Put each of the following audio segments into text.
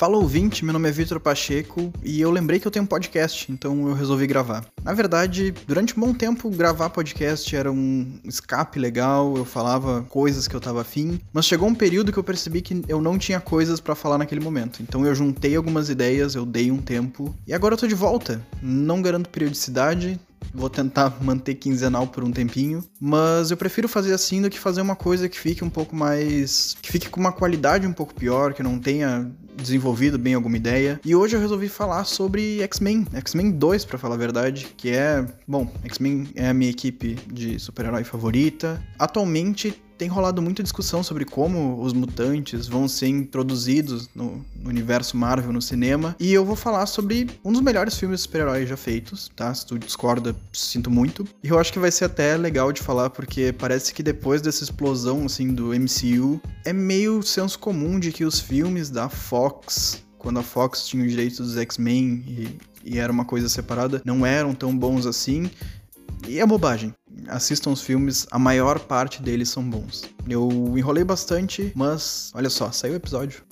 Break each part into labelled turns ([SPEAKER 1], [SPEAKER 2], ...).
[SPEAKER 1] Fala ouvinte, meu nome é Vitor Pacheco e eu lembrei que eu tenho um podcast, então eu resolvi gravar. Na verdade, durante um bom tempo, gravar podcast era um escape legal, eu falava coisas que eu tava afim, mas chegou um período que eu percebi que eu não tinha coisas para falar naquele momento. Então eu juntei algumas ideias, eu dei um tempo e agora eu tô de volta. Não garanto periodicidade, Vou tentar manter quinzenal por um tempinho, mas eu prefiro fazer assim do que fazer uma coisa que fique um pouco mais. que fique com uma qualidade um pouco pior, que não tenha desenvolvido bem alguma ideia. E hoje eu resolvi falar sobre X-Men, X-Men 2 para falar a verdade, que é, bom, X-Men é a minha equipe de super-herói favorita. Atualmente tem rolado muita discussão sobre como os mutantes vão ser introduzidos no, no, universo Marvel no cinema. E eu vou falar sobre um dos melhores filmes de super-heróis já feitos, tá? Se tu discorda, sinto muito. E eu acho que vai ser até legal de falar, porque parece que depois dessa explosão, assim, do MCU, é meio senso comum de que os filmes da Fox quando a Fox tinha o direito dos X-Men e, e, era uma coisa separada, não eram tão bons assim. E é bobagem. Assistam os filmes, a maior parte deles são bons. Eu enrolei bastante, mas olha só, saiu o episódio.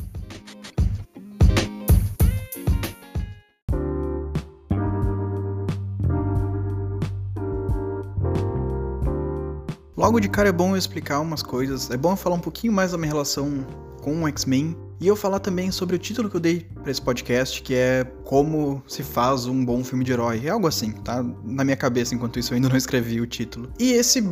[SPEAKER 1] Logo de cara é bom eu explicar umas coisas, é bom eu falar um pouquinho mais da minha relação com o X-Men e eu falar também sobre o título que eu dei para esse podcast, que é Como se faz um bom filme de herói. É algo assim, tá? Na minha cabeça, enquanto isso eu ainda não escrevi o título. E esse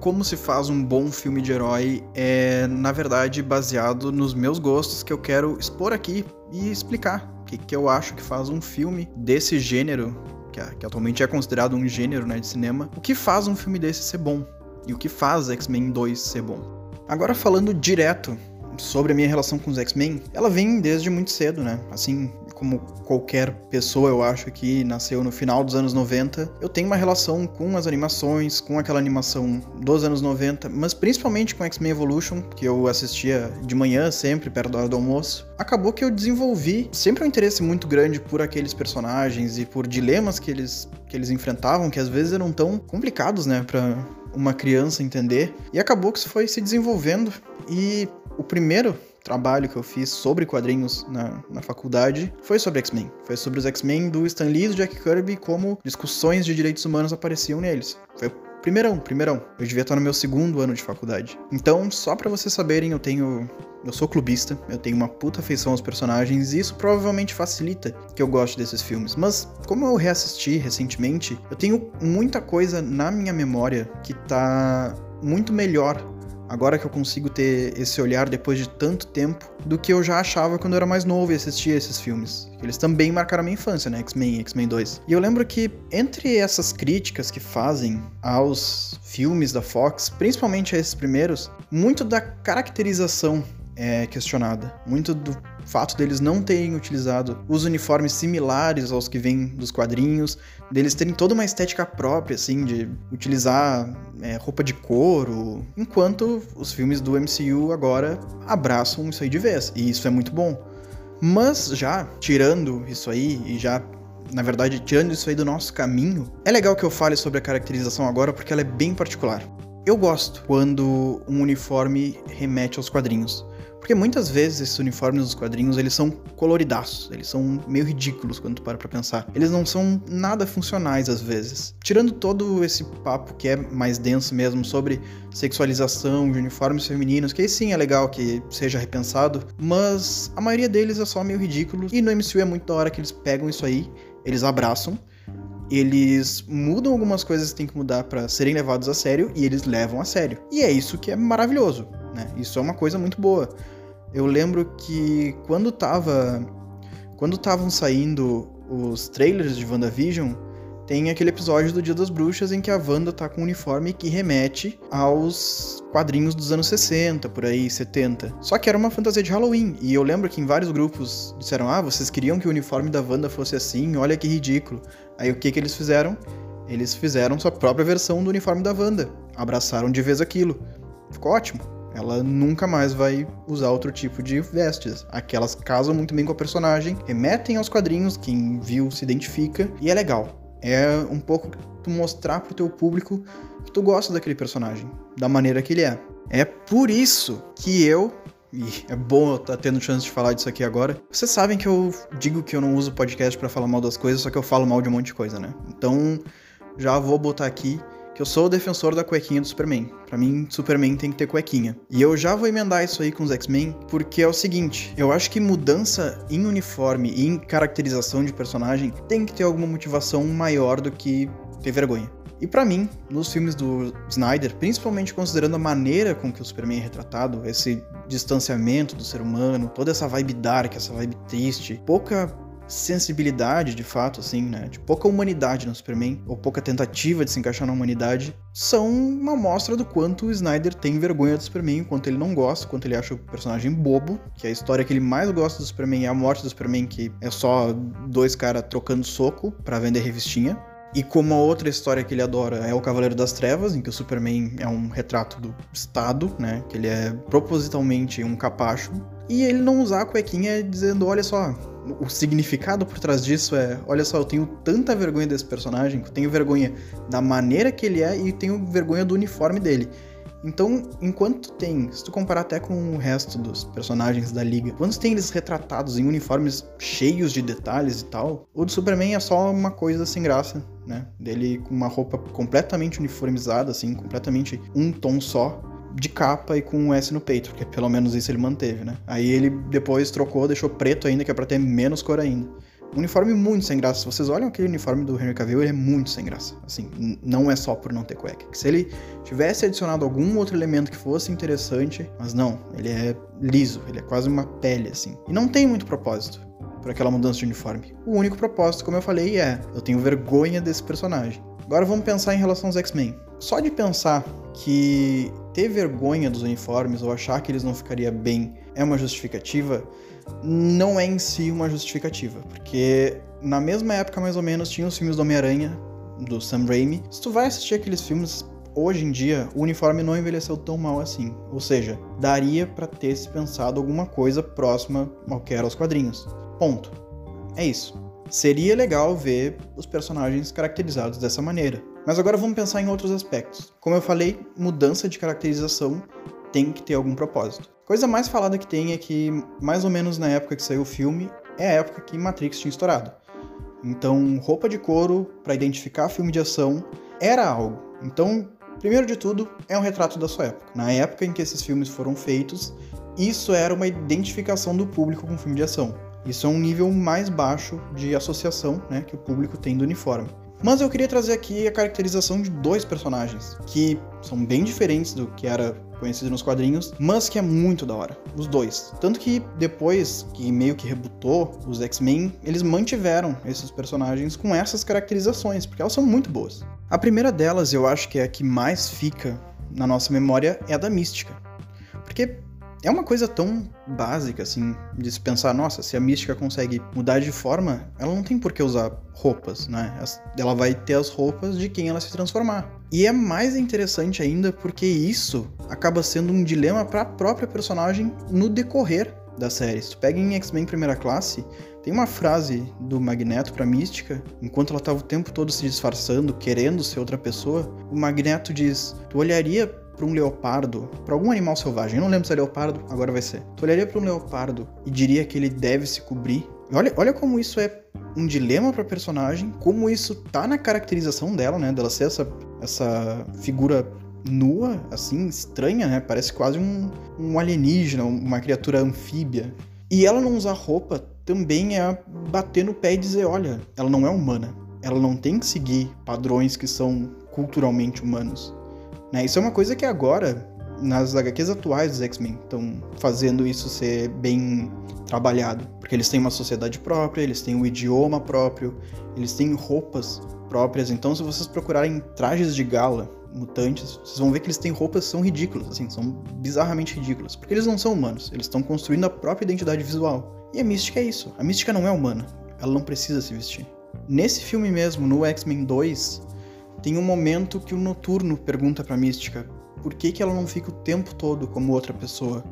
[SPEAKER 1] como se faz um bom filme de herói é, na verdade, baseado nos meus gostos que eu quero expor aqui e explicar o que, que eu acho que faz um filme desse gênero, que, que atualmente é considerado um gênero né, de cinema, o que faz um filme desse ser bom e o que faz X-Men 2 ser bom. Agora falando direto sobre a minha relação com os X-Men, ela vem desde muito cedo, né? Assim como qualquer pessoa, eu acho, que nasceu no final dos anos 90, eu tenho uma relação com as animações, com aquela animação dos anos 90, mas principalmente com X-Men Evolution, que eu assistia de manhã sempre, perto da hora do almoço. Acabou que eu desenvolvi sempre um interesse muito grande por aqueles personagens e por dilemas que eles, que eles enfrentavam, que às vezes eram tão complicados, né, pra uma criança entender. E acabou que isso foi se desenvolvendo e o primeiro trabalho que eu fiz sobre quadrinhos na, na faculdade foi sobre X-Men. Foi sobre os X-Men do Stan Lee e do Jack Kirby, como discussões de direitos humanos apareciam neles. Foi primeirão, primeirão. Eu devia estar no meu segundo ano de faculdade. Então, só para vocês saberem, eu tenho. Eu sou clubista, eu tenho uma puta afeição aos personagens e isso provavelmente facilita que eu goste desses filmes. Mas, como eu reassisti recentemente, eu tenho muita coisa na minha memória que tá muito melhor agora que eu consigo ter esse olhar depois de tanto tempo, do que eu já achava quando eu era mais novo e assistia esses filmes. Eles também marcaram minha infância, né? X-Men e X-Men 2. E eu lembro que entre essas críticas que fazem aos filmes da Fox, principalmente a esses primeiros, muito da caracterização é questionada. Muito do fato deles não terem utilizado os uniformes similares aos que vêm dos quadrinhos, deles terem toda uma estética própria, assim, de utilizar é, roupa de couro, enquanto os filmes do MCU agora abraçam isso aí de vez, e isso é muito bom. Mas já tirando isso aí e já na verdade, tirando isso aí do nosso caminho, é legal que eu fale sobre a caracterização agora porque ela é bem particular. Eu gosto quando um uniforme remete aos quadrinhos. Porque muitas vezes esses uniformes dos quadrinhos, eles são coloridaços, eles são meio ridículos quando tu para pra pensar. Eles não são nada funcionais às vezes. Tirando todo esse papo que é mais denso mesmo sobre sexualização de uniformes femininos, que aí sim é legal que seja repensado, mas a maioria deles é só meio ridículo. E no MCU é muito da hora que eles pegam isso aí, eles abraçam eles mudam algumas coisas que tem que mudar para serem levados a sério e eles levam a sério. E é isso que é maravilhoso, né? Isso é uma coisa muito boa. Eu lembro que quando tava quando estavam saindo os trailers de WandaVision, tem aquele episódio do Dia das Bruxas em que a Wanda tá com um uniforme que remete aos quadrinhos dos anos 60, por aí, 70. Só que era uma fantasia de Halloween. E eu lembro que em vários grupos disseram: Ah, vocês queriam que o uniforme da Wanda fosse assim? Olha que ridículo. Aí o que, que eles fizeram? Eles fizeram sua própria versão do uniforme da Wanda. Abraçaram de vez aquilo. Ficou ótimo. Ela nunca mais vai usar outro tipo de vestes. Aquelas casam muito bem com a personagem, remetem aos quadrinhos, quem viu se identifica, e é legal. É um pouco tu mostrar pro teu público que tu gosta daquele personagem, da maneira que ele é. É por isso que eu, e é bom eu estar tá tendo chance de falar disso aqui agora. Vocês sabem que eu digo que eu não uso podcast para falar mal das coisas, só que eu falo mal de um monte de coisa, né? Então, já vou botar aqui que eu sou o defensor da cuequinha do Superman. Para mim, Superman tem que ter cuequinha. E eu já vou emendar isso aí com os X-Men, porque é o seguinte, eu acho que mudança em uniforme e em caracterização de personagem tem que ter alguma motivação maior do que ter vergonha. E para mim, nos filmes do Snyder, principalmente considerando a maneira com que o Superman é retratado, esse distanciamento do ser humano, toda essa vibe dark, essa vibe triste, pouca sensibilidade de fato, assim, né? De pouca humanidade no Superman, ou pouca tentativa de se encaixar na humanidade, são uma amostra do quanto o Snyder tem vergonha do Superman, quanto ele não gosta, quanto ele acha o personagem bobo, que a história que ele mais gosta do Superman é a morte do Superman, que é só dois caras trocando soco para vender revistinha. E como a outra história que ele adora é o Cavaleiro das Trevas, em que o Superman é um retrato do Estado, né? Que ele é propositalmente um capacho. E ele não usar a cuequinha dizendo, olha só, o significado por trás disso é, olha só, eu tenho tanta vergonha desse personagem, eu tenho vergonha da maneira que ele é e tenho vergonha do uniforme dele. Então, enquanto tem, se tu comparar até com o resto dos personagens da liga, quando tem eles retratados em uniformes cheios de detalhes e tal, o do Superman é só uma coisa sem graça, né? Dele com uma roupa completamente uniformizada, assim, completamente um tom só, de capa e com um S no peito, porque pelo menos isso ele manteve, né? Aí ele depois trocou, deixou preto ainda, que é pra ter menos cor ainda. Um uniforme muito sem graça. Se vocês olham aquele uniforme do Henry Cavill, ele é muito sem graça. Assim, não é só por não ter cueca. Se ele tivesse adicionado algum outro elemento que fosse interessante, mas não, ele é liso, ele é quase uma pele, assim. E não tem muito propósito por aquela mudança de uniforme. O único propósito, como eu falei, é: eu tenho vergonha desse personagem. Agora vamos pensar em relação aos X-Men. Só de pensar que ter vergonha dos uniformes ou achar que eles não ficariam bem é uma justificativa, não é em si uma justificativa, porque na mesma época mais ou menos tinha os filmes do Homem-Aranha, do Sam Raimi. Se tu vai assistir aqueles filmes hoje em dia, o uniforme não envelheceu tão mal assim. Ou seja, daria para ter se pensado alguma coisa próxima ao que era os quadrinhos. Ponto. É isso. Seria legal ver os personagens caracterizados dessa maneira. Mas agora vamos pensar em outros aspectos. Como eu falei, mudança de caracterização tem que ter algum propósito. Coisa mais falada que tem é que, mais ou menos na época que saiu o filme, é a época que Matrix tinha estourado. Então, roupa de couro para identificar filme de ação era algo. Então, primeiro de tudo, é um retrato da sua época. Na época em que esses filmes foram feitos, isso era uma identificação do público com filme de ação. Isso é um nível mais baixo de associação né, que o público tem do uniforme. Mas eu queria trazer aqui a caracterização de dois personagens que são bem diferentes do que era conhecido nos quadrinhos, mas que é muito da hora. Os dois. Tanto que depois que meio que rebutou os X-Men, eles mantiveram esses personagens com essas caracterizações, porque elas são muito boas. A primeira delas, eu acho que é a que mais fica na nossa memória, é a da Mística. Porque é uma coisa tão básica, assim, de se pensar, nossa, se a mística consegue mudar de forma, ela não tem por que usar roupas, né? Ela vai ter as roupas de quem ela se transformar. E é mais interessante ainda porque isso acaba sendo um dilema para a própria personagem no decorrer da série. Se tu pega em X-Men Primeira Classe, tem uma frase do Magneto pra Mística, enquanto ela tava o tempo todo se disfarçando, querendo ser outra pessoa, o Magneto diz: Tu olharia para um leopardo, para algum animal selvagem, eu não lembro se é leopardo, agora vai ser. Tu olharia para um leopardo e diria que ele deve se cobrir. Olha, olha como isso é um dilema para personagem, como isso tá na caracterização dela, né, dela ser essa essa figura nua, assim, estranha, né? Parece quase um, um alienígena, uma criatura anfíbia. E ela não usar roupa também é bater no pé e dizer, olha, ela não é humana. Ela não tem que seguir padrões que são culturalmente humanos. Né? Isso é uma coisa que agora, nas HQs atuais dos X-Men, estão fazendo isso ser bem trabalhado. Porque eles têm uma sociedade própria, eles têm um idioma próprio, eles têm roupas próprias. Então, se vocês procurarem trajes de gala mutantes, vocês vão ver que eles têm roupas que são ridículas, assim, são bizarramente ridículas. Porque eles não são humanos, eles estão construindo a própria identidade visual. E a mística é isso. A mística não é humana. Ela não precisa se vestir. Nesse filme mesmo, no X-Men 2, tem um momento que o Noturno pergunta pra Mística por que, que ela não fica o tempo todo como outra pessoa.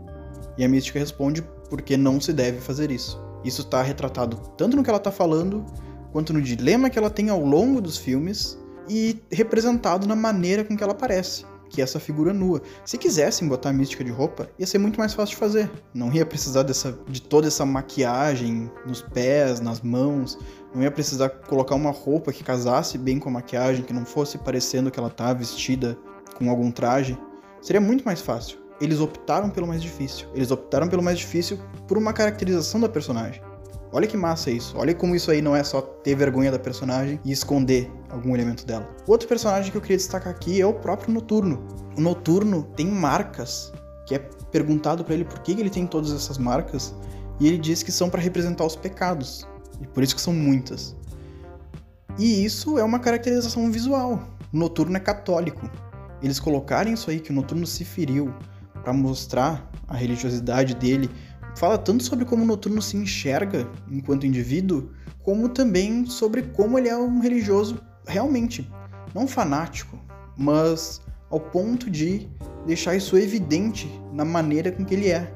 [SPEAKER 1] E a Mística responde porque não se deve fazer isso. Isso está retratado tanto no que ela está falando, quanto no dilema que ela tem ao longo dos filmes e representado na maneira com que ela aparece. Que essa figura nua. Se quisessem botar a mística de roupa, ia ser muito mais fácil de fazer. Não ia precisar dessa, de toda essa maquiagem nos pés, nas mãos. Não ia precisar colocar uma roupa que casasse bem com a maquiagem, que não fosse parecendo que ela tá vestida com algum traje. Seria muito mais fácil. Eles optaram pelo mais difícil. Eles optaram pelo mais difícil por uma caracterização da personagem. Olha que massa isso. Olha como isso aí não é só ter vergonha da personagem e esconder algum elemento dela. Outro personagem que eu queria destacar aqui é o próprio Noturno. O Noturno tem marcas, que é perguntado para ele por que ele tem todas essas marcas, e ele diz que são para representar os pecados. E por isso que são muitas. E isso é uma caracterização visual. O Noturno é católico. Eles colocarem isso aí que o Noturno se feriu para mostrar a religiosidade dele fala tanto sobre como o Noturno se enxerga enquanto indivíduo, como também sobre como ele é um religioso realmente, não fanático, mas ao ponto de deixar isso evidente na maneira com que ele é.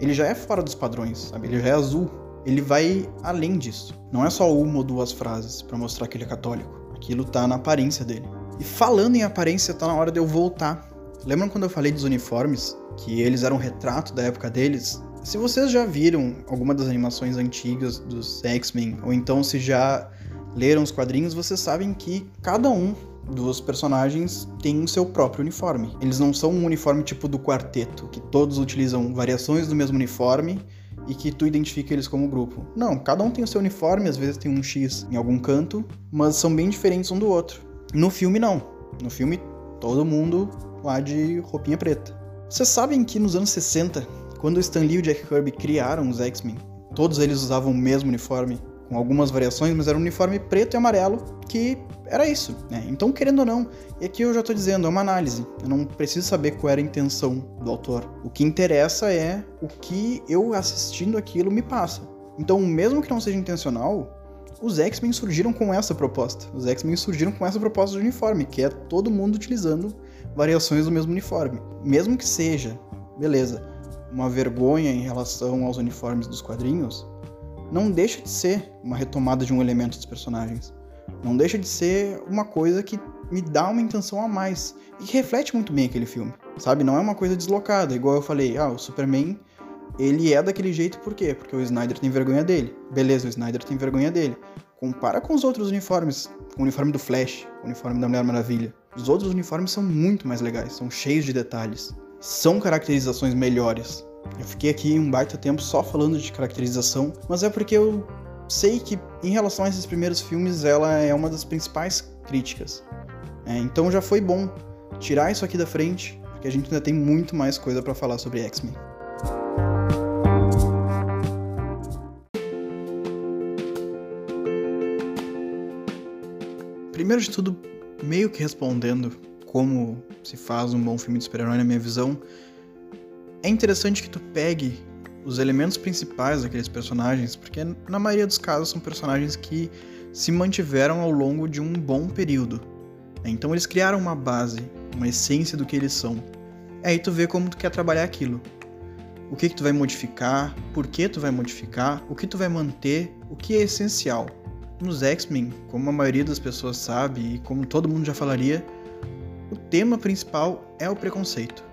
[SPEAKER 1] Ele já é fora dos padrões, sabe? Ele já é azul. Ele vai além disso. Não é só uma ou duas frases para mostrar que ele é católico. Aquilo tá na aparência dele. E falando em aparência, tá na hora de eu voltar. Lembram quando eu falei dos uniformes? Que eles eram um retrato da época deles? Se vocês já viram alguma das animações antigas dos X-Men, ou então se já leram os quadrinhos, vocês sabem que cada um dos personagens tem o seu próprio uniforme. Eles não são um uniforme tipo do quarteto, que todos utilizam variações do mesmo uniforme e que tu identifica eles como grupo. Não, cada um tem o seu uniforme, às vezes tem um X em algum canto, mas são bem diferentes um do outro. No filme não. No filme todo mundo lá de roupinha preta. Vocês sabem que nos anos 60 quando Stan Lee e Jack Kirby criaram os X-Men, todos eles usavam o mesmo uniforme, com algumas variações, mas era um uniforme preto e amarelo que era isso, né? Então, querendo ou não, e aqui eu já tô dizendo, é uma análise. Eu não preciso saber qual era a intenção do autor. O que interessa é o que eu assistindo aquilo me passa. Então, mesmo que não seja intencional, os X-Men surgiram com essa proposta. Os X-Men surgiram com essa proposta de uniforme, que é todo mundo utilizando variações do mesmo uniforme. Mesmo que seja, beleza, uma vergonha em relação aos uniformes dos quadrinhos, não deixa de ser uma retomada de um elemento dos personagens. Não deixa de ser uma coisa que me dá uma intenção a mais e que reflete muito bem aquele filme, sabe? Não é uma coisa deslocada, igual eu falei, ah, o Superman, ele é daquele jeito por quê? Porque o Snyder tem vergonha dele. Beleza, o Snyder tem vergonha dele. Compara com os outros uniformes, o uniforme do Flash, o uniforme da Mulher Maravilha. Os outros uniformes são muito mais legais, são cheios de detalhes são caracterizações melhores. Eu fiquei aqui um baita tempo só falando de caracterização, mas é porque eu sei que em relação a esses primeiros filmes ela é uma das principais críticas. É, então já foi bom tirar isso aqui da frente, porque a gente ainda tem muito mais coisa para falar sobre X-Men. Primeiro de tudo, meio que respondendo como se faz um bom filme de super-herói na minha visão, é interessante que tu pegue os elementos principais daqueles personagens, porque na maioria dos casos são personagens que se mantiveram ao longo de um bom período. Então eles criaram uma base, uma essência do que eles são. Aí tu vê como tu quer trabalhar aquilo. O que que tu vai modificar, por que tu vai modificar, o que tu vai manter, o que é essencial. Nos X-Men, como a maioria das pessoas sabe e como todo mundo já falaria, o tema principal é o preconceito.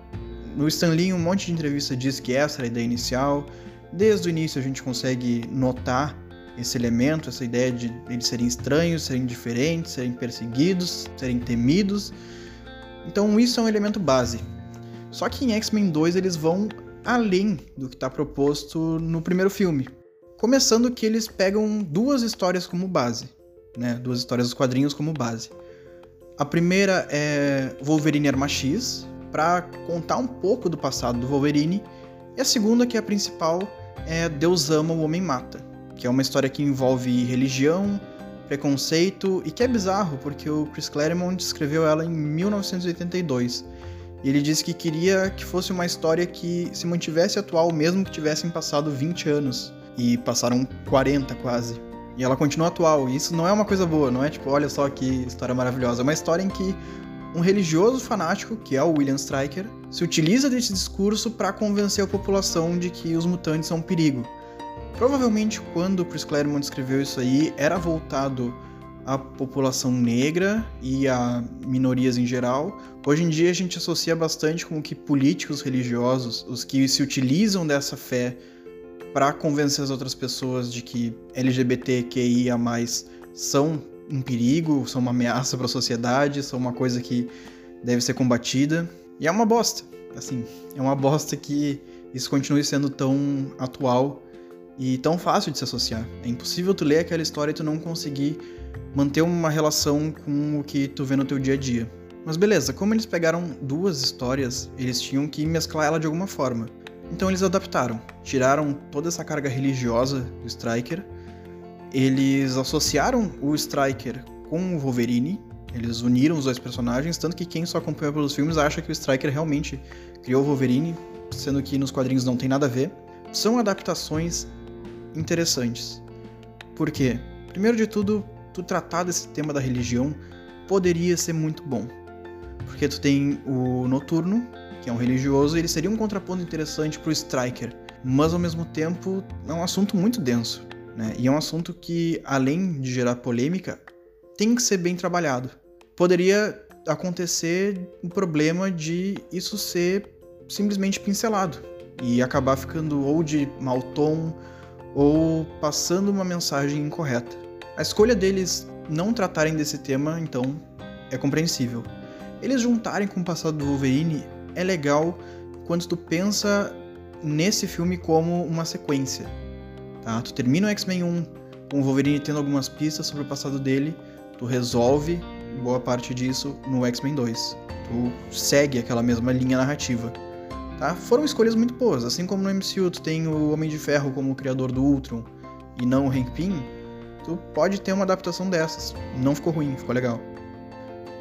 [SPEAKER 1] No Stan Lee, um monte de entrevista diz que essa era a ideia inicial. Desde o início a gente consegue notar esse elemento, essa ideia de eles serem estranhos, serem diferentes, serem perseguidos, serem temidos. Então isso é um elemento base. Só que em X-Men 2 eles vão além do que está proposto no primeiro filme. Começando que eles pegam duas histórias como base, né? Duas histórias dos quadrinhos como base. A primeira é Wolverine Arma X, para contar um pouco do passado do Wolverine. E a segunda, que é a principal, é Deus Ama, o Homem Mata, que é uma história que envolve religião, preconceito e que é bizarro, porque o Chris Claremont escreveu ela em 1982. E ele disse que queria que fosse uma história que se mantivesse atual, mesmo que tivessem passado 20 anos. E passaram 40 quase. E ela continua atual. E isso não é uma coisa boa, não é tipo, olha só que história maravilhosa. É uma história em que um religioso fanático, que é o William Stryker, se utiliza desse discurso para convencer a população de que os mutantes são um perigo. Provavelmente quando Chris Claremont escreveu isso aí, era voltado a população negra e a minorias em geral. Hoje em dia a gente associa bastante com que políticos religiosos, os que se utilizam dessa fé para convencer as outras pessoas de que LGBTQIA+ são um perigo, são uma ameaça para a sociedade, são uma coisa que deve ser combatida. E é uma bosta. Assim, é uma bosta que isso continue sendo tão atual e tão fácil de se associar. É impossível tu ler aquela história e tu não conseguir manter uma relação com o que tu vê no teu dia a dia. Mas beleza, como eles pegaram duas histórias, eles tinham que mesclar ela de alguma forma. Então eles adaptaram, tiraram toda essa carga religiosa do Striker, eles associaram o Striker com o Wolverine, eles uniram os dois personagens, tanto que quem só acompanha pelos filmes acha que o Striker realmente criou o Wolverine, sendo que nos quadrinhos não tem nada a ver. São adaptações interessantes. Por quê? Primeiro de tudo, tu tratar desse tema da religião poderia ser muito bom. Porque tu tem o Noturno, que é um religioso, ele seria um contraponto interessante pro Striker. Mas ao mesmo tempo é um assunto muito denso. Né? E é um assunto que, além de gerar polêmica, tem que ser bem trabalhado. Poderia acontecer o problema de isso ser simplesmente pincelado e acabar ficando ou de mau tom ou passando uma mensagem incorreta. A escolha deles não tratarem desse tema, então, é compreensível. Eles juntarem com o passado do Wolverine é legal quando tu pensa nesse filme como uma sequência. Tá? Tu termina o X-Men 1 com o Wolverine tendo algumas pistas sobre o passado dele, tu resolve boa parte disso no X-Men 2. Tu segue aquela mesma linha narrativa. Tá? Foram escolhas muito boas, assim como no MCU tu tem o Homem de Ferro como o criador do Ultron e não o Hank Pym, tu pode ter uma adaptação dessas. Não ficou ruim, ficou legal.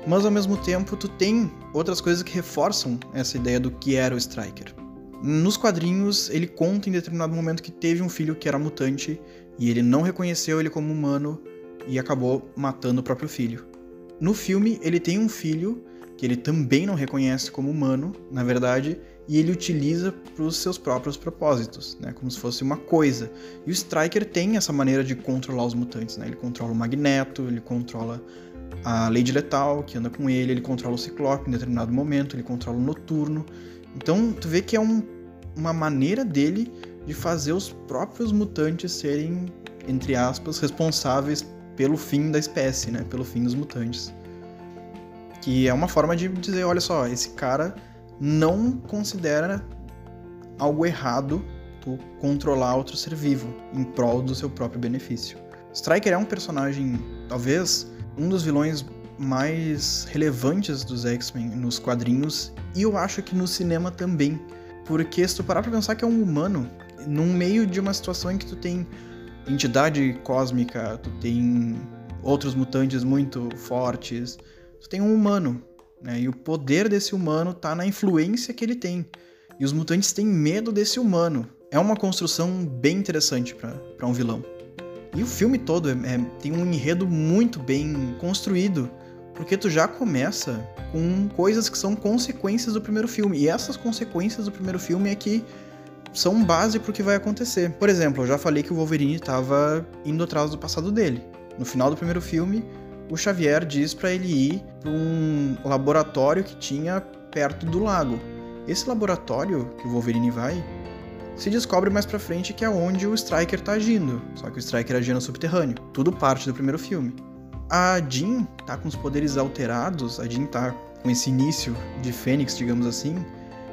[SPEAKER 1] Mas ao mesmo tempo, tu tem outras coisas que reforçam essa ideia do que era o Striker. Nos quadrinhos, ele conta em determinado momento que teve um filho que era mutante e ele não reconheceu ele como humano e acabou matando o próprio filho. No filme, ele tem um filho que ele também não reconhece como humano, na verdade, e ele utiliza para os seus próprios propósitos, né? Como se fosse uma coisa. E o Striker tem essa maneira de controlar os mutantes, né? Ele controla o Magneto, ele controla a Lady Letal, que anda com ele, ele controla o Ciclope em determinado momento, ele controla o Noturno. Então, tu vê que é um, uma maneira dele de fazer os próprios mutantes serem, entre aspas, responsáveis pelo fim da espécie, né? Pelo fim dos mutantes. Que é uma forma de dizer, olha só, esse cara não considera algo errado tu controlar outro ser vivo em prol do seu próprio benefício. Striker é um personagem, talvez, um dos vilões mais relevantes dos X-Men nos quadrinhos e eu acho que no cinema também. Porque se tu parar pra pensar que é um humano, num meio de uma situação em que tu tem entidade cósmica, tu tem outros mutantes muito fortes, tu tem um humano né? E o poder desse humano está na influência que ele tem. E os mutantes têm medo desse humano. É uma construção bem interessante para um vilão. E o filme todo é, é, tem um enredo muito bem construído, porque tu já começa com coisas que são consequências do primeiro filme. E essas consequências do primeiro filme é que são base para o que vai acontecer. Por exemplo, eu já falei que o Wolverine estava indo atrás do passado dele. No final do primeiro filme, o Xavier diz para ele ir para um laboratório que tinha perto do lago. Esse laboratório que o Wolverine vai se descobre mais pra frente que é onde o Striker tá agindo, só que o Striker agia no subterrâneo. Tudo parte do primeiro filme. A Jean tá com os poderes alterados, a Jean tá com esse início de Fênix, digamos assim,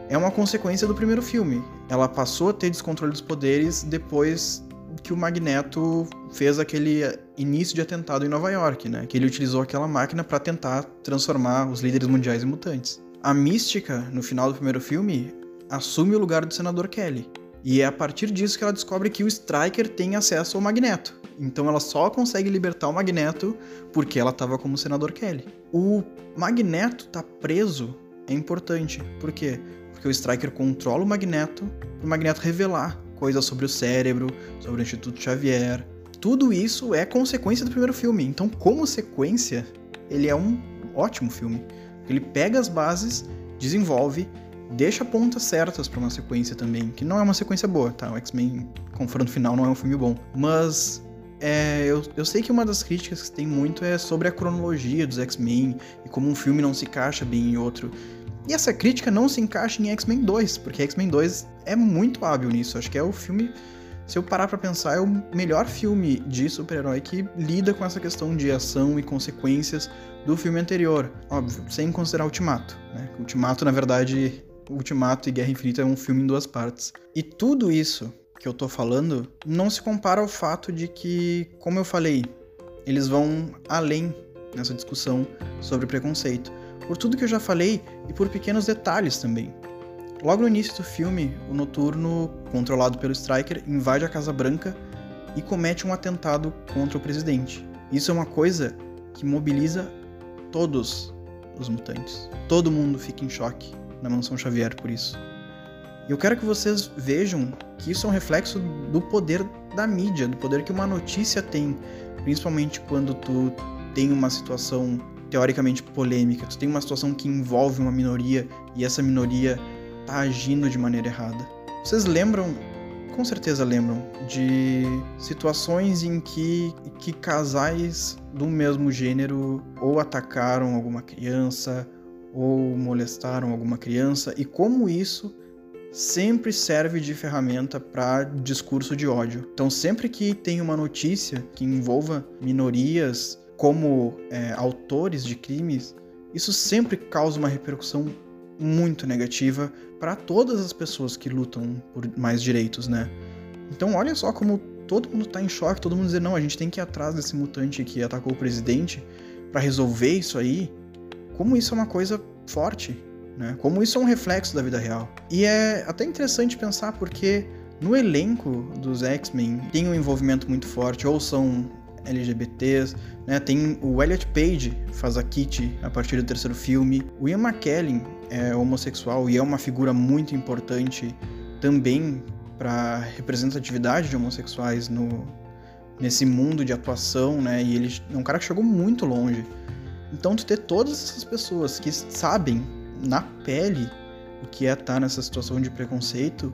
[SPEAKER 1] é uma consequência do primeiro filme. Ela passou a ter descontrole dos poderes depois que o Magneto fez aquele início de atentado em Nova York, né? Que ele utilizou aquela máquina para tentar transformar os líderes mundiais em mutantes. A Mística, no final do primeiro filme, assume o lugar do senador Kelly. E é a partir disso que ela descobre que o Striker tem acesso ao Magneto. Então ela só consegue libertar o Magneto porque ela estava como senador Kelly. O Magneto tá preso é importante. Por quê? Porque o Striker controla o Magneto para o Magneto revelar coisas sobre o cérebro, sobre o Instituto Xavier. Tudo isso é consequência do primeiro filme. Então, como sequência, ele é um ótimo filme. Ele pega as bases, desenvolve, deixa pontas certas para uma sequência também, que não é uma sequência boa, tá? O X-Men Confronto Final não é um filme bom, mas é, eu, eu sei que uma das críticas que tem muito é sobre a cronologia dos X-Men e como um filme não se encaixa bem em outro. E essa crítica não se encaixa em X-Men 2, porque X-Men 2 é muito hábil nisso. Acho que é o filme, se eu parar para pensar, é o melhor filme de super-herói que lida com essa questão de ação e consequências do filme anterior. Óbvio, sem considerar Ultimato. Né? Ultimato, na verdade, Ultimato e Guerra Infinita é um filme em duas partes. E tudo isso que eu tô falando não se compara ao fato de que, como eu falei, eles vão além nessa discussão sobre preconceito por tudo que eu já falei e por pequenos detalhes também. Logo no início do filme, o Noturno, controlado pelo Striker, invade a Casa Branca e comete um atentado contra o presidente. Isso é uma coisa que mobiliza todos os mutantes. Todo mundo fica em choque na Mansão Xavier por isso. E eu quero que vocês vejam que isso é um reflexo do poder da mídia, do poder que uma notícia tem, principalmente quando tu tem uma situação teoricamente polêmica, tu tem uma situação que envolve uma minoria e essa minoria tá agindo de maneira errada. Vocês lembram, com certeza lembram, de situações em que, que casais do mesmo gênero ou atacaram alguma criança ou molestaram alguma criança e como isso sempre serve de ferramenta para discurso de ódio. Então, sempre que tem uma notícia que envolva minorias como é, autores de crimes, isso sempre causa uma repercussão muito negativa para todas as pessoas que lutam por mais direitos, né? Então olha só como todo mundo tá em choque, todo mundo dizer não, a gente tem que ir atrás desse mutante que atacou o presidente para resolver isso aí. Como isso é uma coisa forte, né? Como isso é um reflexo da vida real. E é até interessante pensar porque no elenco dos X-Men tem um envolvimento muito forte, ou são LGBTs, né? Tem o Elliot Page, faz a Kitty a partir do terceiro filme. O Ian McKellen é homossexual e é uma figura muito importante também para representatividade de homossexuais no nesse mundo de atuação, né? E ele é um cara que chegou muito longe. Então tu ter todas essas pessoas que sabem na pele o que é estar nessa situação de preconceito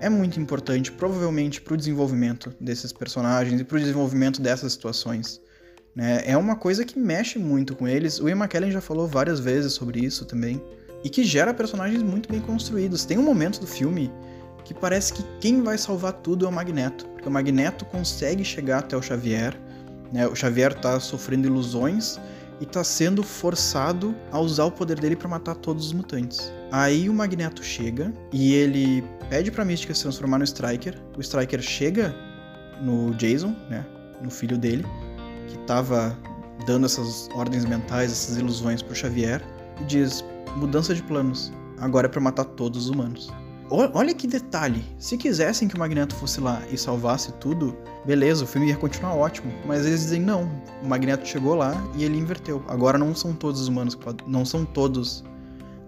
[SPEAKER 1] é muito importante, provavelmente, para o desenvolvimento desses personagens e para o desenvolvimento dessas situações. Né? É uma coisa que mexe muito com eles. O Ian McKellen já falou várias vezes sobre isso também. E que gera personagens muito bem construídos. Tem um momento do filme que parece que quem vai salvar tudo é o Magneto. Porque o Magneto consegue chegar até o Xavier. Né? O Xavier está sofrendo ilusões e está sendo forçado a usar o poder dele para matar todos os mutantes. Aí o Magneto chega e ele pede pra Mística se transformar no Striker. O Striker chega no Jason, né? No filho dele, que tava dando essas ordens mentais, essas ilusões pro Xavier, e diz: mudança de planos. Agora é pra matar todos os humanos. Olha que detalhe. Se quisessem que o Magneto fosse lá e salvasse tudo, beleza, o filme ia continuar ótimo. Mas eles dizem não. O Magneto chegou lá e ele inverteu. Agora não são todos os humanos que podem. Não são todos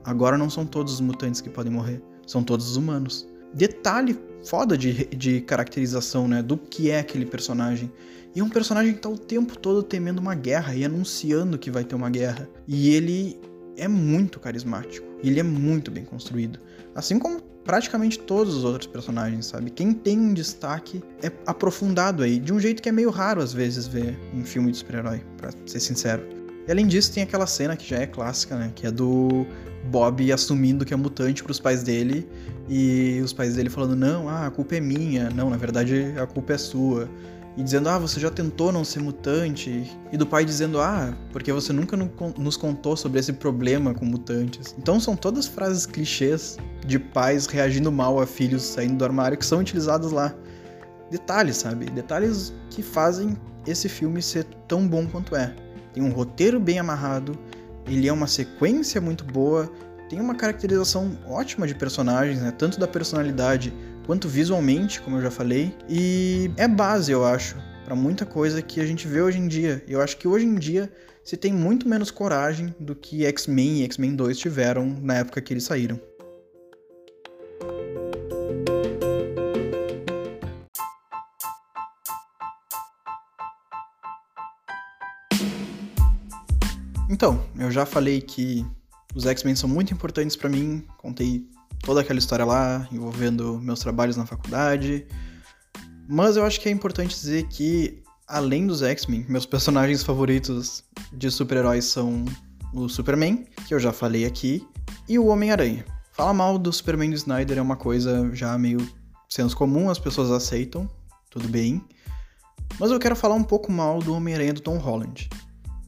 [SPEAKER 1] Agora não são todos os mutantes que podem morrer, são todos os humanos. Detalhe foda de, de caracterização, né, do que é aquele personagem. E é um personagem que tá o tempo todo temendo uma guerra e anunciando que vai ter uma guerra. E ele é muito carismático. Ele é muito bem construído. Assim como praticamente todos os outros personagens, sabe? Quem tem um destaque é aprofundado aí, de um jeito que é meio raro às vezes ver em filme de super-herói, pra ser sincero. E além disso, tem aquela cena que já é clássica, né? Que é do Bob assumindo que é mutante para os pais dele e os pais dele falando: não, ah, a culpa é minha, não, na verdade a culpa é sua. E dizendo: ah, você já tentou não ser mutante. E do pai dizendo: ah, porque você nunca nos contou sobre esse problema com mutantes. Então são todas frases clichês de pais reagindo mal a filhos saindo do armário que são utilizados lá. Detalhes, sabe? Detalhes que fazem esse filme ser tão bom quanto é. Tem um roteiro bem amarrado ele é uma sequência muito boa, tem uma caracterização ótima de personagens, né? Tanto da personalidade quanto visualmente, como eu já falei, e é base, eu acho, para muita coisa que a gente vê hoje em dia. Eu acho que hoje em dia se tem muito menos coragem do que X-Men e X-Men 2 tiveram na época que eles saíram. Então, eu já falei que os X-Men são muito importantes para mim, contei toda aquela história lá, envolvendo meus trabalhos na faculdade. Mas eu acho que é importante dizer que além dos X-Men, meus personagens favoritos de super-heróis são o Superman, que eu já falei aqui, e o Homem-Aranha. Falar mal do Superman do Snyder é uma coisa já meio senso comum, as pessoas aceitam, tudo bem. Mas eu quero falar um pouco mal do Homem-Aranha do Tom Holland.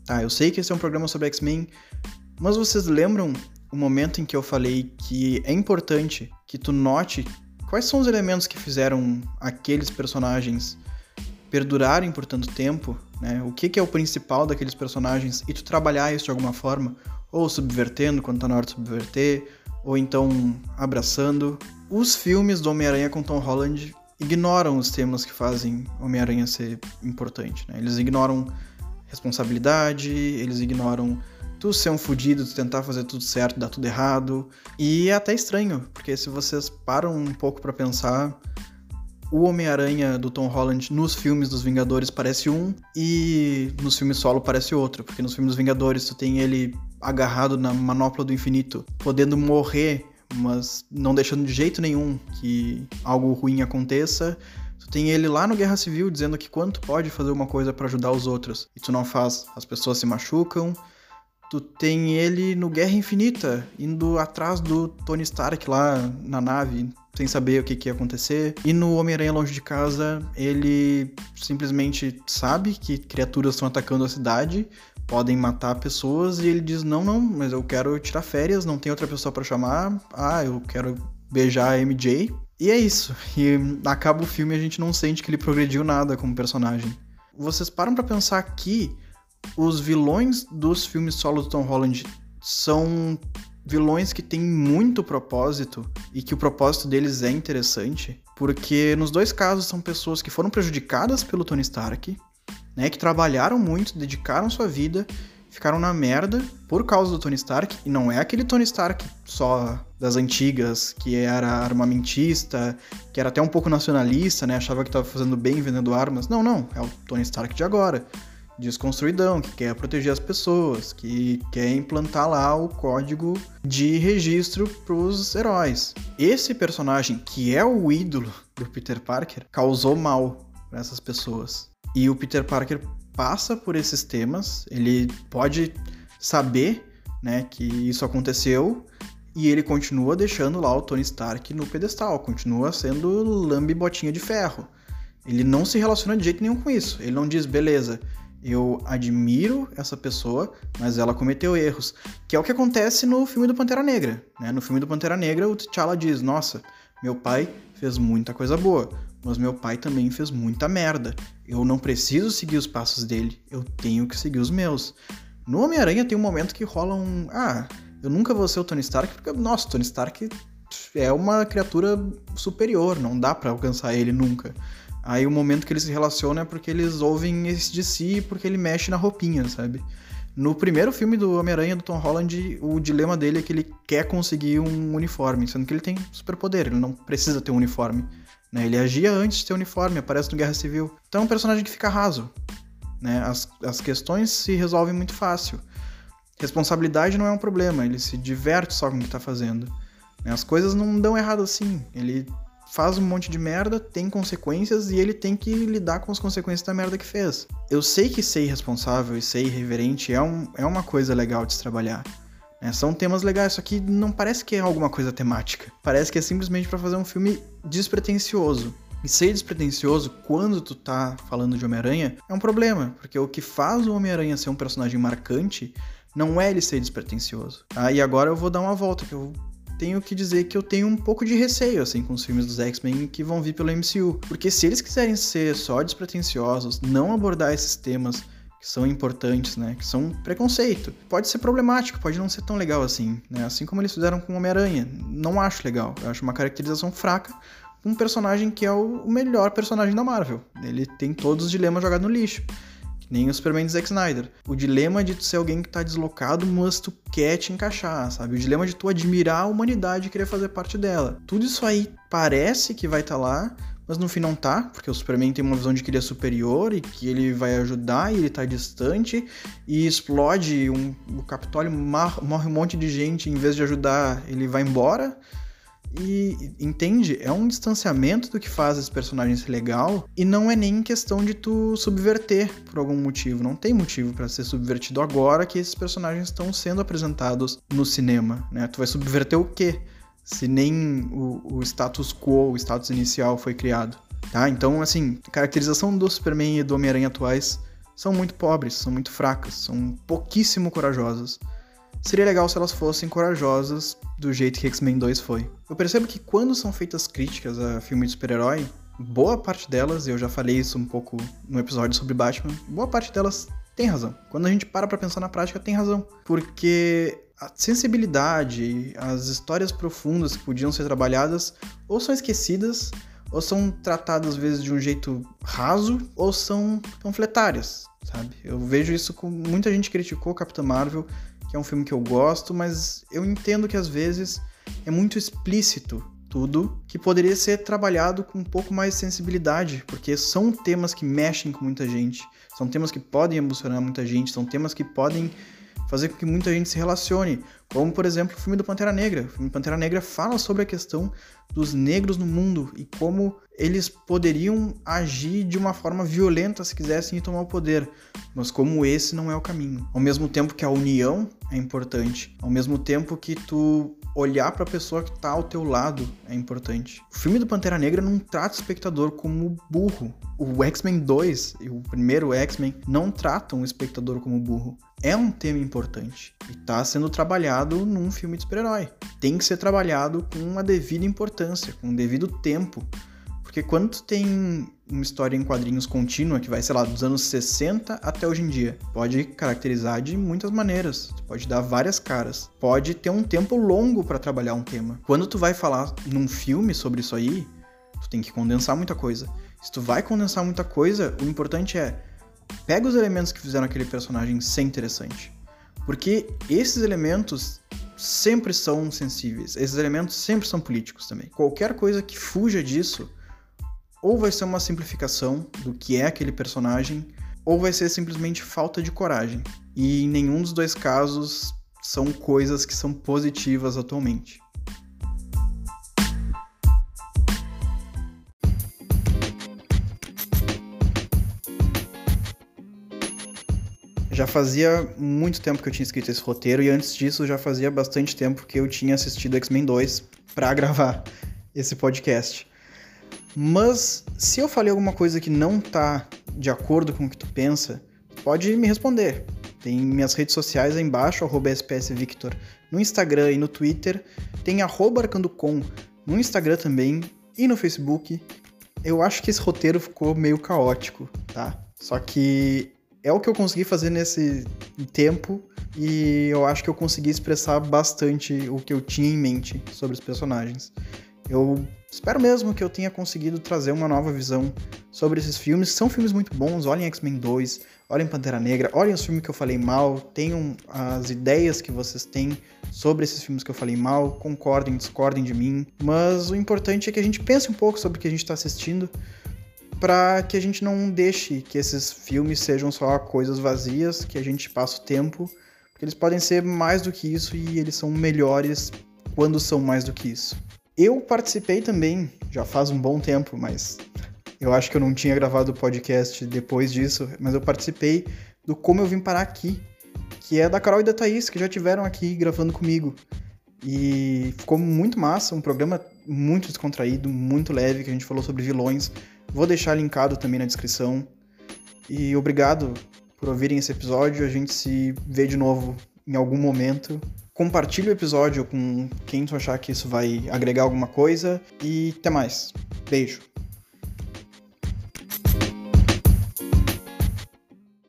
[SPEAKER 1] Tá, eu sei que esse é um programa sobre X-Men, mas vocês lembram o momento em que eu falei que é importante que tu note quais são os elementos que fizeram aqueles personagens perdurarem por tanto tempo, né? O que, que é o principal daqueles personagens e tu trabalhar isso de alguma forma, ou subvertendo quando tá na hora de subverter, ou então abraçando. Os filmes do Homem-Aranha com Tom Holland ignoram os temas que fazem Homem-Aranha ser importante, né? Eles ignoram responsabilidade, eles ignoram tu ser um fudido, tu tentar fazer tudo certo, dar tudo errado. E é até estranho, porque se vocês param um pouco para pensar, o Homem-Aranha do Tom Holland nos filmes dos Vingadores parece um e nos filmes solo parece outro, porque nos filmes dos Vingadores tu tem ele agarrado na manopla do infinito, podendo morrer, mas não deixando de jeito nenhum que algo ruim aconteça. Tu tem ele lá no Guerra Civil dizendo que quanto pode fazer uma coisa para ajudar os outros e tu não faz, as pessoas se machucam. Tu tem ele no Guerra Infinita, indo atrás do Tony Stark lá na nave, sem saber o que, que ia acontecer. E no Homem-Aranha Longe de Casa, ele simplesmente sabe que criaturas estão atacando a cidade, podem matar pessoas, e ele diz: Não, não, mas eu quero tirar férias, não tem outra pessoa para chamar. Ah, eu quero beijar a MJ. E é isso. E acaba o filme e a gente não sente que ele progrediu nada como personagem. Vocês param para pensar que os vilões dos filmes solo do Tom Holland são vilões que têm muito propósito e que o propósito deles é interessante, porque nos dois casos são pessoas que foram prejudicadas pelo Tony Stark, né, que trabalharam muito, dedicaram sua vida, ficaram na merda por causa do Tony Stark, e não é aquele Tony Stark só das antigas, que era armamentista, que era até um pouco nacionalista, né, achava que estava fazendo bem vendendo armas. Não, não, é o Tony Stark de agora desconstruidão, que quer proteger as pessoas, que quer implantar lá o código de registro para os heróis. Esse personagem, que é o ídolo do Peter Parker, causou mal para essas pessoas. E o Peter Parker passa por esses temas, ele pode saber né, que isso aconteceu e ele continua deixando lá o Tony Stark no pedestal, continua sendo lambe botinha de ferro. Ele não se relaciona de jeito nenhum com isso. Ele não diz, beleza, eu admiro essa pessoa, mas ela cometeu erros. Que é o que acontece no filme do Pantera Negra. Né? No filme do Pantera Negra, o T'Challa diz: Nossa, meu pai fez muita coisa boa, mas meu pai também fez muita merda. Eu não preciso seguir os passos dele, eu tenho que seguir os meus. No Homem-Aranha tem um momento que rola um. Ah, eu nunca vou ser o Tony Stark, porque, nossa, Tony Stark é uma criatura superior, não dá para alcançar ele nunca. Aí o momento que eles se relacionam é porque eles ouvem esse de si porque ele mexe na roupinha, sabe? No primeiro filme do Homem-Aranha do Tom Holland, o dilema dele é que ele quer conseguir um uniforme, sendo que ele tem superpoder, ele não precisa ter um uniforme. Né? Ele agia antes de ter uniforme, aparece no Guerra Civil. Então é um personagem que fica raso. Né? As, as questões se resolvem muito fácil. Responsabilidade não é um problema, ele se diverte só com o que está fazendo. Né? As coisas não dão errado assim. Ele faz um monte de merda, tem consequências e ele tem que lidar com as consequências da merda que fez. Eu sei que ser irresponsável e ser irreverente é, um, é uma coisa legal de se trabalhar. Né? São temas legais, só que não parece que é alguma coisa temática. Parece que é simplesmente para fazer um filme despretensioso. E ser despretensioso quando tu tá falando de Homem-Aranha é um problema, porque o que faz o Homem-Aranha ser um personagem marcante não é ele ser despretensioso. Ah, e agora eu vou dar uma volta, que eu tenho que dizer que eu tenho um pouco de receio, assim, com os filmes dos X-Men que vão vir pelo MCU. Porque se eles quiserem ser só despretensiosos, não abordar esses temas que são importantes, né? Que são preconceito. Pode ser problemático, pode não ser tão legal assim, né? Assim como eles fizeram com Homem-Aranha. Não acho legal. Eu acho uma caracterização fraca um personagem que é o melhor personagem da Marvel. Ele tem todos os dilemas jogados no lixo nem o Superman de Zack Snyder. O dilema de tu ser alguém que tá deslocado, mas tu quer te encaixar, sabe? O dilema de tu admirar a humanidade e querer fazer parte dela. Tudo isso aí parece que vai estar tá lá, mas no fim não tá, porque o Superman tem uma visão de que ele é superior e que ele vai ajudar e ele tá distante e explode um, o Capitólio morre um monte de gente, em vez de ajudar, ele vai embora. E entende? É um distanciamento do que faz esse personagem ser legal e não é nem questão de tu subverter por algum motivo. Não tem motivo para ser subvertido agora que esses personagens estão sendo apresentados no cinema, né? Tu vai subverter o quê? Se nem o, o status quo, o status inicial foi criado, tá? Então, assim, a caracterização do Superman e do Homem-Aranha atuais são muito pobres, são muito fracas, são pouquíssimo corajosas. Seria legal se elas fossem corajosas do jeito que X-Men 2 foi. Eu percebo que quando são feitas críticas a filme de super-herói, boa parte delas, eu já falei isso um pouco no episódio sobre Batman, boa parte delas tem razão. Quando a gente para pra pensar na prática, tem razão. Porque a sensibilidade, as histórias profundas que podiam ser trabalhadas, ou são esquecidas, ou são tratadas às vezes de um jeito raso, ou são panfletárias, sabe? Eu vejo isso com muita gente criticou Capitã Marvel que é um filme que eu gosto, mas eu entendo que às vezes é muito explícito tudo que poderia ser trabalhado com um pouco mais de sensibilidade, porque são temas que mexem com muita gente, são temas que podem emocionar muita gente, são temas que podem fazer com que muita gente se relacione, como por exemplo o filme do Pantera Negra. O filme do Pantera Negra fala sobre a questão dos negros no mundo e como eles poderiam agir de uma forma violenta se quisessem tomar o poder, mas como esse não é o caminho. Ao mesmo tempo que a união é importante, ao mesmo tempo que tu olhar para a pessoa que está ao teu lado é importante. O filme do Pantera Negra não trata o espectador como burro. O X-Men 2 e o primeiro X-Men não tratam o espectador como burro. É um tema importante e está sendo trabalhado num filme de super-herói. Tem que ser trabalhado com uma devida importância, com um devido tempo porque quando tu tem uma história em quadrinhos contínua, que vai, sei lá, dos anos 60 até hoje em dia, pode caracterizar de muitas maneiras, tu pode dar várias caras, pode ter um tempo longo para trabalhar um tema. Quando tu vai falar num filme sobre isso aí, tu tem que condensar muita coisa. Se tu vai condensar muita coisa, o importante é pega os elementos que fizeram aquele personagem ser interessante. Porque esses elementos sempre são sensíveis, esses elementos sempre são políticos também. Qualquer coisa que fuja disso ou vai ser uma simplificação do que é aquele personagem, ou vai ser simplesmente falta de coragem. E em nenhum dos dois casos são coisas que são positivas atualmente. Já fazia muito tempo que eu tinha escrito esse roteiro e antes disso já fazia bastante tempo que eu tinha assistido X-Men 2 para gravar esse podcast. Mas se eu falei alguma coisa que não tá de acordo com o que tu pensa, pode me responder. Tem minhas redes sociais aí embaixo, spsvictor no Instagram e no Twitter. Tem arcandocom no Instagram também e no Facebook. Eu acho que esse roteiro ficou meio caótico, tá? Só que é o que eu consegui fazer nesse tempo e eu acho que eu consegui expressar bastante o que eu tinha em mente sobre os personagens. Eu espero mesmo que eu tenha conseguido trazer uma nova visão sobre esses filmes. São filmes muito bons. Olhem X-Men 2, olhem Pantera Negra, olhem os filmes que eu falei mal, tenham as ideias que vocês têm sobre esses filmes que eu falei mal, concordem, discordem de mim. Mas o importante é que a gente pense um pouco sobre o que a gente está assistindo para que a gente não deixe que esses filmes sejam só coisas vazias, que a gente passe o tempo, porque eles podem ser mais do que isso e eles são melhores quando são mais do que isso. Eu participei também, já faz um bom tempo, mas eu acho que eu não tinha gravado o podcast depois disso, mas eu participei do Como Eu Vim Parar Aqui, que é da Carol e da Thaís, que já tiveram aqui gravando comigo. E ficou muito massa, um programa muito descontraído, muito leve, que a gente falou sobre vilões. Vou deixar linkado também na descrição. E obrigado por ouvirem esse episódio. A gente se vê de novo em algum momento. Compartilhe o episódio com quem tu achar que isso vai agregar alguma coisa e até mais. Beijo.